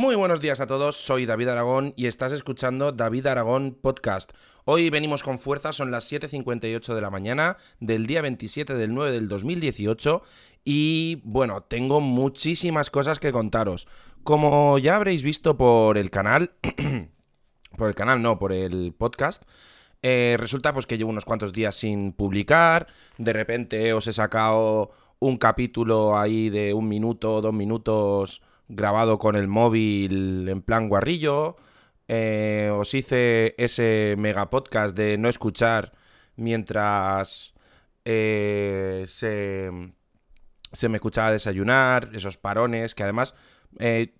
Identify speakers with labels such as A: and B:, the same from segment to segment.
A: Muy buenos días a todos, soy David Aragón y estás escuchando David Aragón Podcast. Hoy venimos con fuerza, son las 7.58 de la mañana del día 27 del 9 del 2018 y bueno, tengo muchísimas cosas que contaros. Como ya habréis visto por el canal, por el canal no, por el podcast, eh, resulta pues que llevo unos cuantos días sin publicar, de repente os he sacado un capítulo ahí de un minuto, dos minutos grabado con el móvil en plan guarrillo. Eh, os hice ese mega podcast de no escuchar mientras eh, se, me escuchaba desayunar, esos parones, que además, eh,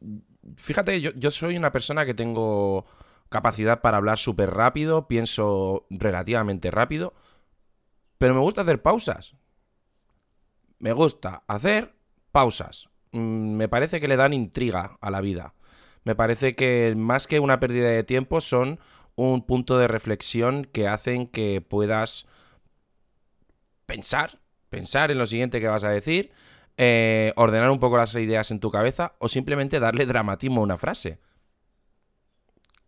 A: fíjate, yo, yo soy una persona que tengo capacidad para hablar súper rápido, pienso relativamente rápido, pero me gusta hacer pausas. Me gusta hacer pausas. Mm, me parece que le dan intriga a la vida. Me parece que más que una pérdida de tiempo son un punto de reflexión que hacen que puedas pensar, pensar en lo siguiente que vas a decir, eh, ordenar un poco las ideas en tu cabeza o simplemente darle dramatismo a una frase.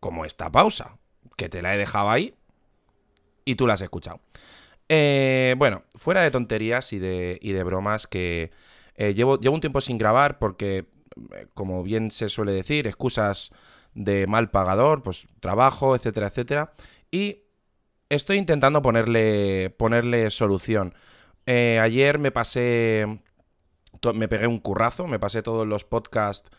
A: Como esta pausa, que te la he dejado ahí y tú la has escuchado. Eh, bueno, fuera de tonterías y de, y de bromas que eh, llevo, llevo un tiempo sin grabar porque, eh, como bien se suele decir, excusas de mal pagador, pues trabajo, etcétera, etcétera. Y estoy intentando ponerle, ponerle solución. Eh, ayer me pasé, me pegué un currazo, me pasé todos los podcasts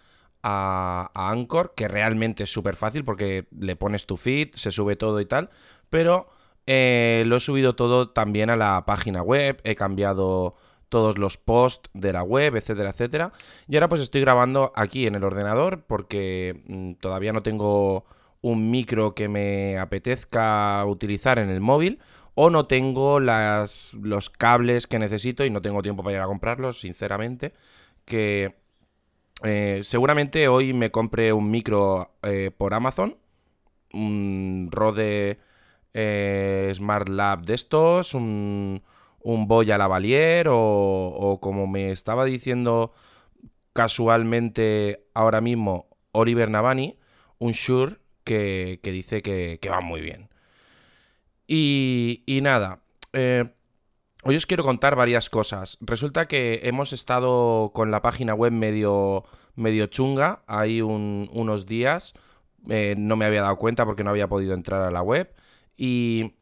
A: a, a Anchor, que realmente es súper fácil porque le pones tu feed, se sube todo y tal, pero lo he subido todo también a la página web, he cambiado todos los posts de la web, etcétera, etcétera. Y ahora pues estoy grabando aquí en el ordenador porque mm, todavía no tengo un micro que me apetezca utilizar en el móvil o no tengo los cables que necesito y no tengo tiempo para ir a comprarlos, sinceramente, que eh, seguramente hoy me compre un micro eh, por Amazon, un Rode eh, Smart Lab de estos, un un Boya Lavalier o, o como me estaba diciendo casualmente ahora mismo Oliver Navani, un Shure que, dice que, va muy bien. Y, y nada, eh, hoy os quiero contar varias cosas. Resulta que hemos estado con la página web medio, medio chunga, ahí unos días, eh, no me había dado cuenta porque no había podido entrar a la web. Y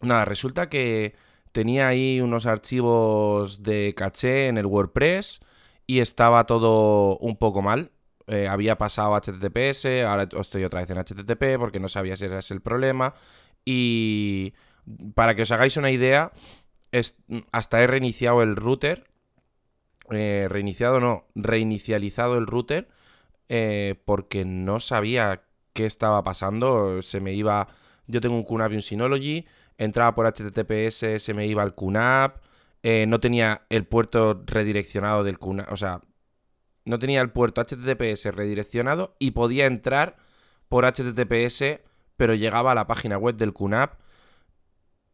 A: nada, resulta que tenía ahí unos archivos de caché en el WordPress y estaba todo un poco mal. Eh, había pasado HTTPS, ahora estoy otra vez en HTTP porque no sabía si ese es el problema. Y para que os hagáis una idea, hasta he reiniciado el router. Eh, reiniciado no, reinicializado el router eh, porque no sabía qué estaba pasando. Se me iba. Yo tengo un QNAP y un Synology entraba por HTTPS, se me iba al QNAP, eh, no tenía el puerto redireccionado del QNAP, o sea, no tenía el puerto HTTPS redireccionado y podía entrar por HTTPS, pero llegaba a la página web del QNAP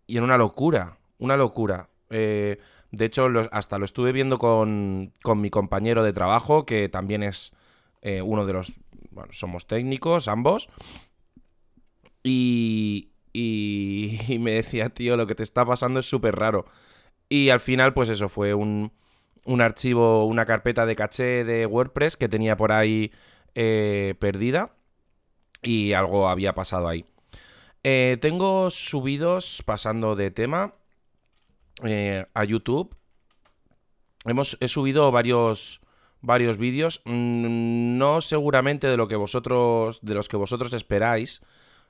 A: y era una locura, una locura. Eh, de hecho, hasta lo estuve viendo con, con, mi compañero de trabajo, que también es eh, uno de los... Bueno, somos técnicos ambos. Y, y, me decía, tío, lo que te está pasando es súper raro. Y al final, pues eso, fue un, un, archivo, una carpeta de caché de WordPress que tenía por ahí eh, perdida y algo había pasado ahí. Eh, tengo subidos, pasando de tema, eh, a YouTube. Hemos, he subido varios, varios vídeos, mm, no seguramente de lo que vosotros, de los que vosotros esperáis,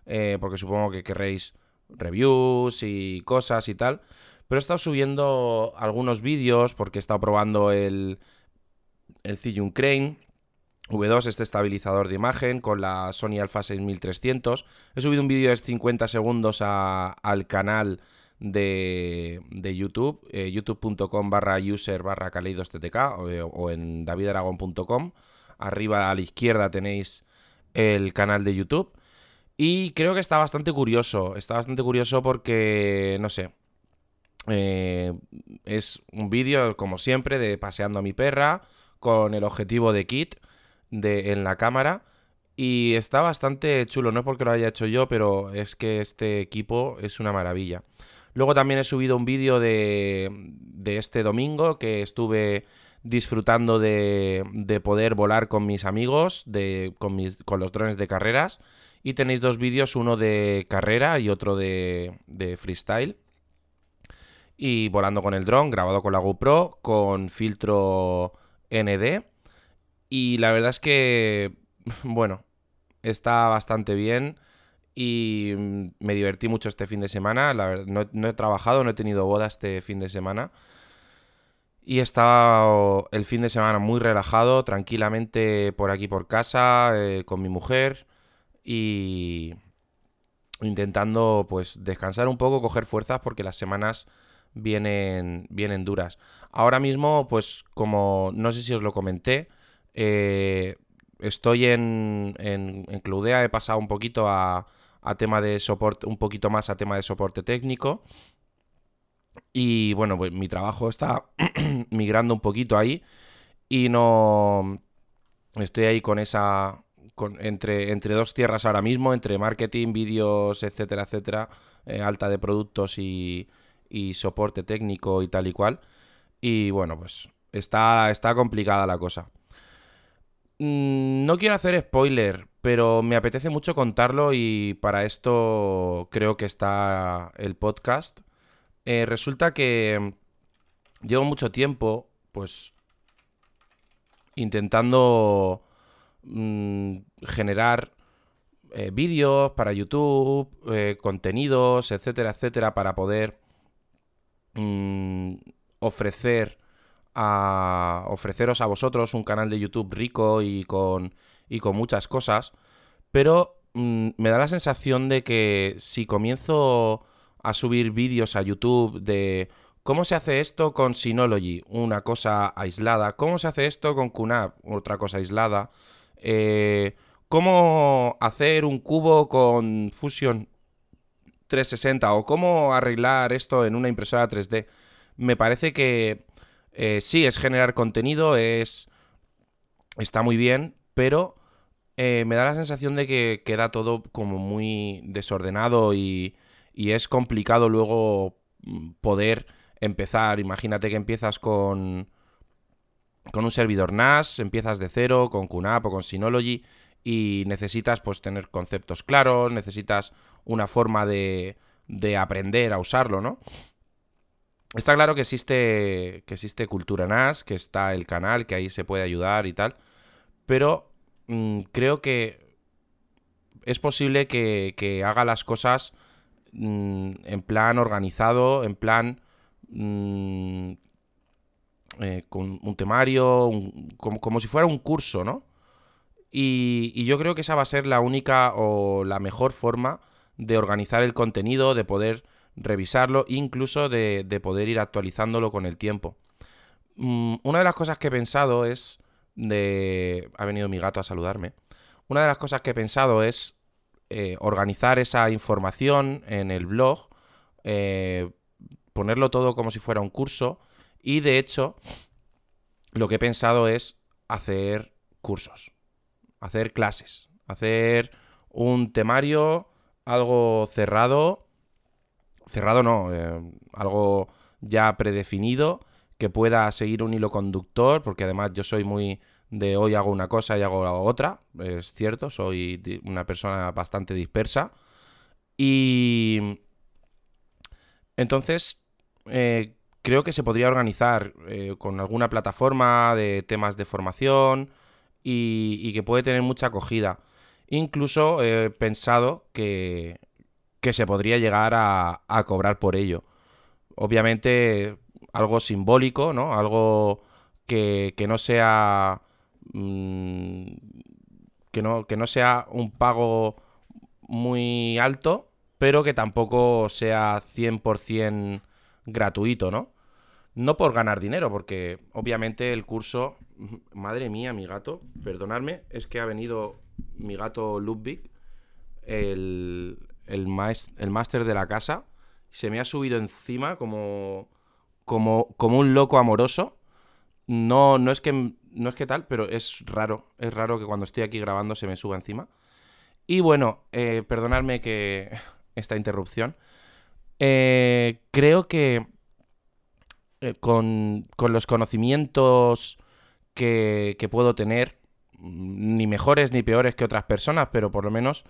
A: eh, porque supongo que querréis reviews y cosas y tal. Pero he estado subiendo algunos vídeos porque he estado probando el, el Zhiyun Crane V2, este estabilizador de imagen, con la Sony Alpha 6300. He subido un vídeo de 50 segundos al canal de, de YouTube, eh, youtube.com barra user barra kaleidosttk o, o en davidaragon.com. Arriba a la izquierda tenéis el canal de YouTube. Y creo que está bastante curioso. Está bastante curioso porque, no sé. Eh, es un vídeo, como siempre, de paseando a mi perra con el objetivo de kit. de, en la cámara. Y está bastante chulo, no es porque lo haya hecho yo, pero es que este equipo es una maravilla. Luego también he subido un vídeo de, de este domingo que estuve disfrutando de, de poder volar con mis amigos, de, con, mis, con los drones de carreras. Y tenéis dos vídeos, uno de carrera y otro de, freestyle. Y volando con el dron, grabado con la GoPro, con filtro ND. Y la verdad es que, bueno, está bastante bien y me divertí mucho este fin de semana. No, he trabajado, no he tenido boda este fin de semana. Y he estado el fin de semana muy relajado, tranquilamente por aquí por casa, eh, con mi mujer y intentando pues descansar un poco, coger fuerzas porque las semanas vienen, vienen duras. Ahora mismo, pues como no sé si os lo comenté, eh, estoy en, en, Cloudea, he pasado un poquito a, tema de soporte, un poquito más a tema de soporte técnico. Y bueno, pues mi trabajo está migrando un poquito ahí. Y no. Estoy ahí con esa. Entre, entre dos tierras ahora mismo, entre marketing, vídeos, etcétera, etcétera, eh, alta de productos y, y soporte técnico y tal y cual. Y bueno, pues está, está complicada la cosa. Mm, no quiero hacer spoiler, pero me apetece mucho contarlo y para esto creo que está el podcast. Eh, resulta que llevo mucho tiempo, pues, intentando mm, generar eh, vídeos para YouTube, eh, contenidos, etcétera, etcétera, para poder mm, ofrecer a ofreceros a vosotros un canal de YouTube rico y con, y con muchas cosas, pero mm, me da la sensación de que si comienzo a subir vídeos a YouTube de cómo se hace esto con Synology, una cosa aislada, cómo se hace esto con QNAP, otra cosa aislada, eh, cómo hacer un cubo con Fusion 360 o cómo arreglar esto en una impresora 3D, me parece que eh, sí, es generar contenido, es. Está muy bien, pero eh, me da la sensación de que queda todo como muy desordenado y, y es complicado luego mm, poder empezar. Imagínate que empiezas con, con un servidor NAS, empiezas de cero, con QNAP o con Synology y necesitas pues tener conceptos claros, necesitas una forma de, de aprender a usarlo, ¿no? Está claro que existe, que existe Cultura NAS, que está el canal, que ahí se puede ayudar y tal. Pero mm, creo que es posible que, haga las cosas mm, en plan organizado, en plan mm, eh, con un temario, como, como, si fuera un curso, ¿no? Y, yo creo que esa va a ser la única o la mejor forma de organizar el contenido, de poder revisarlo, incluso de, poder ir actualizándolo con el tiempo. Mm, una de las cosas que he pensado es de... Ha venido mi gato a saludarme. Una de las cosas que he pensado es eh, organizar esa información en el blog, eh, ponerlo todo como si fuera un curso y de hecho lo que he pensado es hacer cursos, hacer clases, hacer un temario, algo cerrado cerrado no, eh, algo ya predefinido que pueda seguir un hilo conductor, porque además yo soy muy de hoy hago una cosa y hago otra, es cierto, soy una persona bastante dispersa. Y entonces eh, creo que se podría organizar eh, con alguna plataforma de temas de formación y, que puede tener mucha acogida. Incluso he pensado que que se podría llegar a, cobrar por ello. Obviamente algo simbólico, ¿no? Algo que, no sea... Mm, que, no, que no sea un pago muy alto, pero que tampoco sea 100% gratuito, ¿no? No por ganar dinero, porque obviamente el curso... Madre mía, mi gato, perdonadme, es que ha venido mi gato Ludwig, el, el, máster de la casa, se me ha subido encima como, como, como un loco amoroso. No, no es que no es que tal, pero es raro. Es raro que cuando estoy aquí grabando se me suba encima. Y bueno, eh, perdonadme que esta interrupción. Eh, creo que eh, con, los conocimientos que, puedo tener, ni mejores ni peores que otras personas, pero por lo menos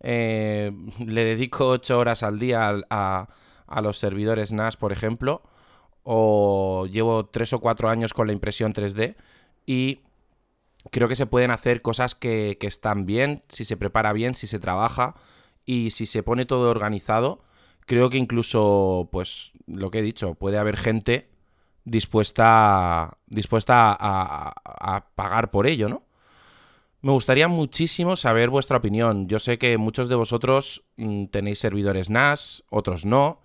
A: le dedico ocho horas al día a, a los servidores NAS, por ejemplo, o llevo tres o cuatro años con la impresión 3D y creo que se pueden hacer cosas que, están bien, si se prepara bien, si se trabaja y si se pone todo organizado. Creo que incluso, pues, lo que he dicho, puede haber gente dispuesta, dispuesta a, pagar por ello, ¿no? Me gustaría muchísimo saber vuestra opinión. Yo sé que muchos de vosotros mm, tenéis servidores NAS, otros no,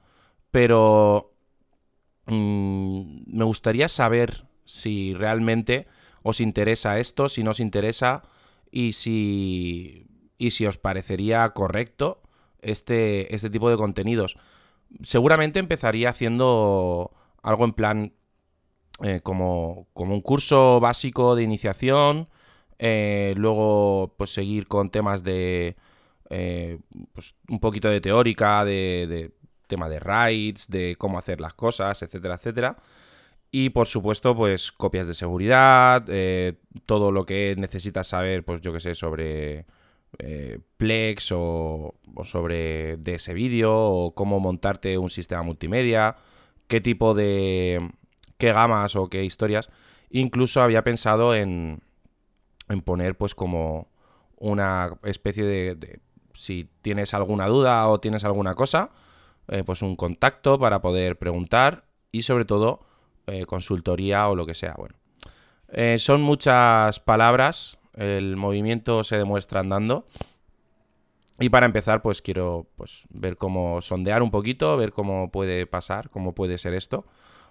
A: pero mm, me gustaría saber si realmente os interesa esto, si no os interesa y si, y si os parecería correcto este, este tipo de contenidos. Seguramente empezaría haciendo algo en plan eh, como, como, un curso básico de iniciación, eh, luego pues seguir con temas de eh, pues, un poquito de teórica, de, tema de rights, de cómo hacer las cosas, etcétera, etcétera. Y por supuesto, pues copias de seguridad, todo lo que necesitas saber, pues yo que sé, sobre Plex o, sobre de ese vídeo, o cómo montarte un sistema multimedia, qué tipo de... qué gamas o qué historias. Incluso había pensado en, en poner pues como una especie de, si tienes alguna duda o tienes alguna cosa, eh, pues un contacto para poder preguntar y sobre todo eh, consultoría o lo que sea. Bueno, eh, son muchas palabras, el movimiento se demuestra andando. Y para empezar, pues quiero pues, ver cómo sondear un poquito, ver cómo puede pasar, cómo puede ser esto.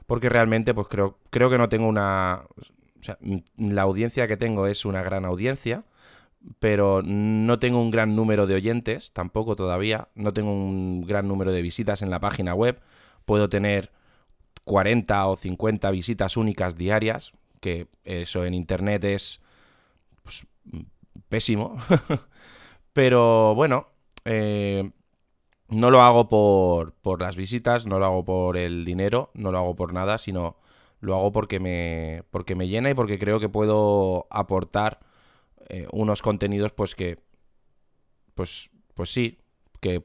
A: Porque realmente, pues creo, creo que no tengo una. O sea, la audiencia que tengo es una gran audiencia, pero no tengo un gran número de oyentes, tampoco todavía. No tengo un gran número de visitas en la página web. Puedo tener 40 o 50 visitas únicas diarias, que eso en Internet es pues, pésimo. Pero bueno, eh, no lo hago por, por, las visitas, no lo hago por el dinero, no lo hago por nada, sino lo hago porque me, porque me llena y porque creo que puedo aportar eh, unos contenidos pues que, pues, pues sí, que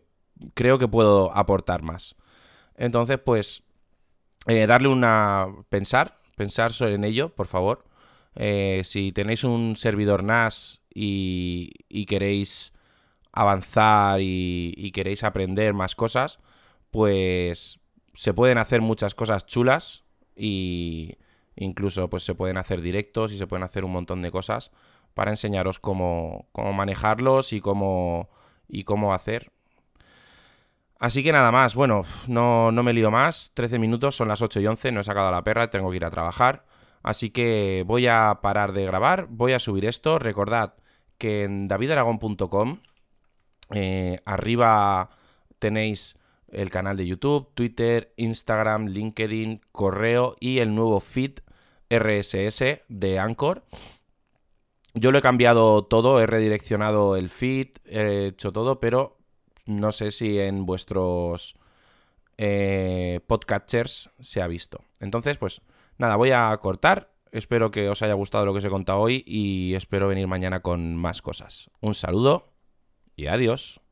A: creo que puedo aportar más. Entonces, pues eh, darle una... pensar, pensar en ello, por favor. Eh, si tenéis un servidor NAS y, queréis avanzar y, queréis aprender más cosas, pues se pueden hacer muchas cosas chulas y incluso pues se pueden hacer directos y se pueden hacer un montón de cosas para enseñaros cómo, cómo manejarlos y cómo, y cómo hacer Así que nada más, bueno, no, no me lío más, 13 minutos, son las 8 y 11, no he sacado la perra, tengo que ir a trabajar. Así que voy a parar de grabar, voy a subir esto. Recordad que en davidaragón.com eh, arriba tenéis el canal de YouTube, Twitter, Instagram, LinkedIn, correo y el nuevo feed RSS de Anchor. Yo lo he cambiado todo, he redireccionado el feed, he hecho todo, pero no sé si en vuestros eh, podcatchers se ha visto. Entonces, pues nada, voy a cortar. Espero que os haya gustado lo que os he contado hoy y espero venir mañana con más cosas. Un saludo y adiós.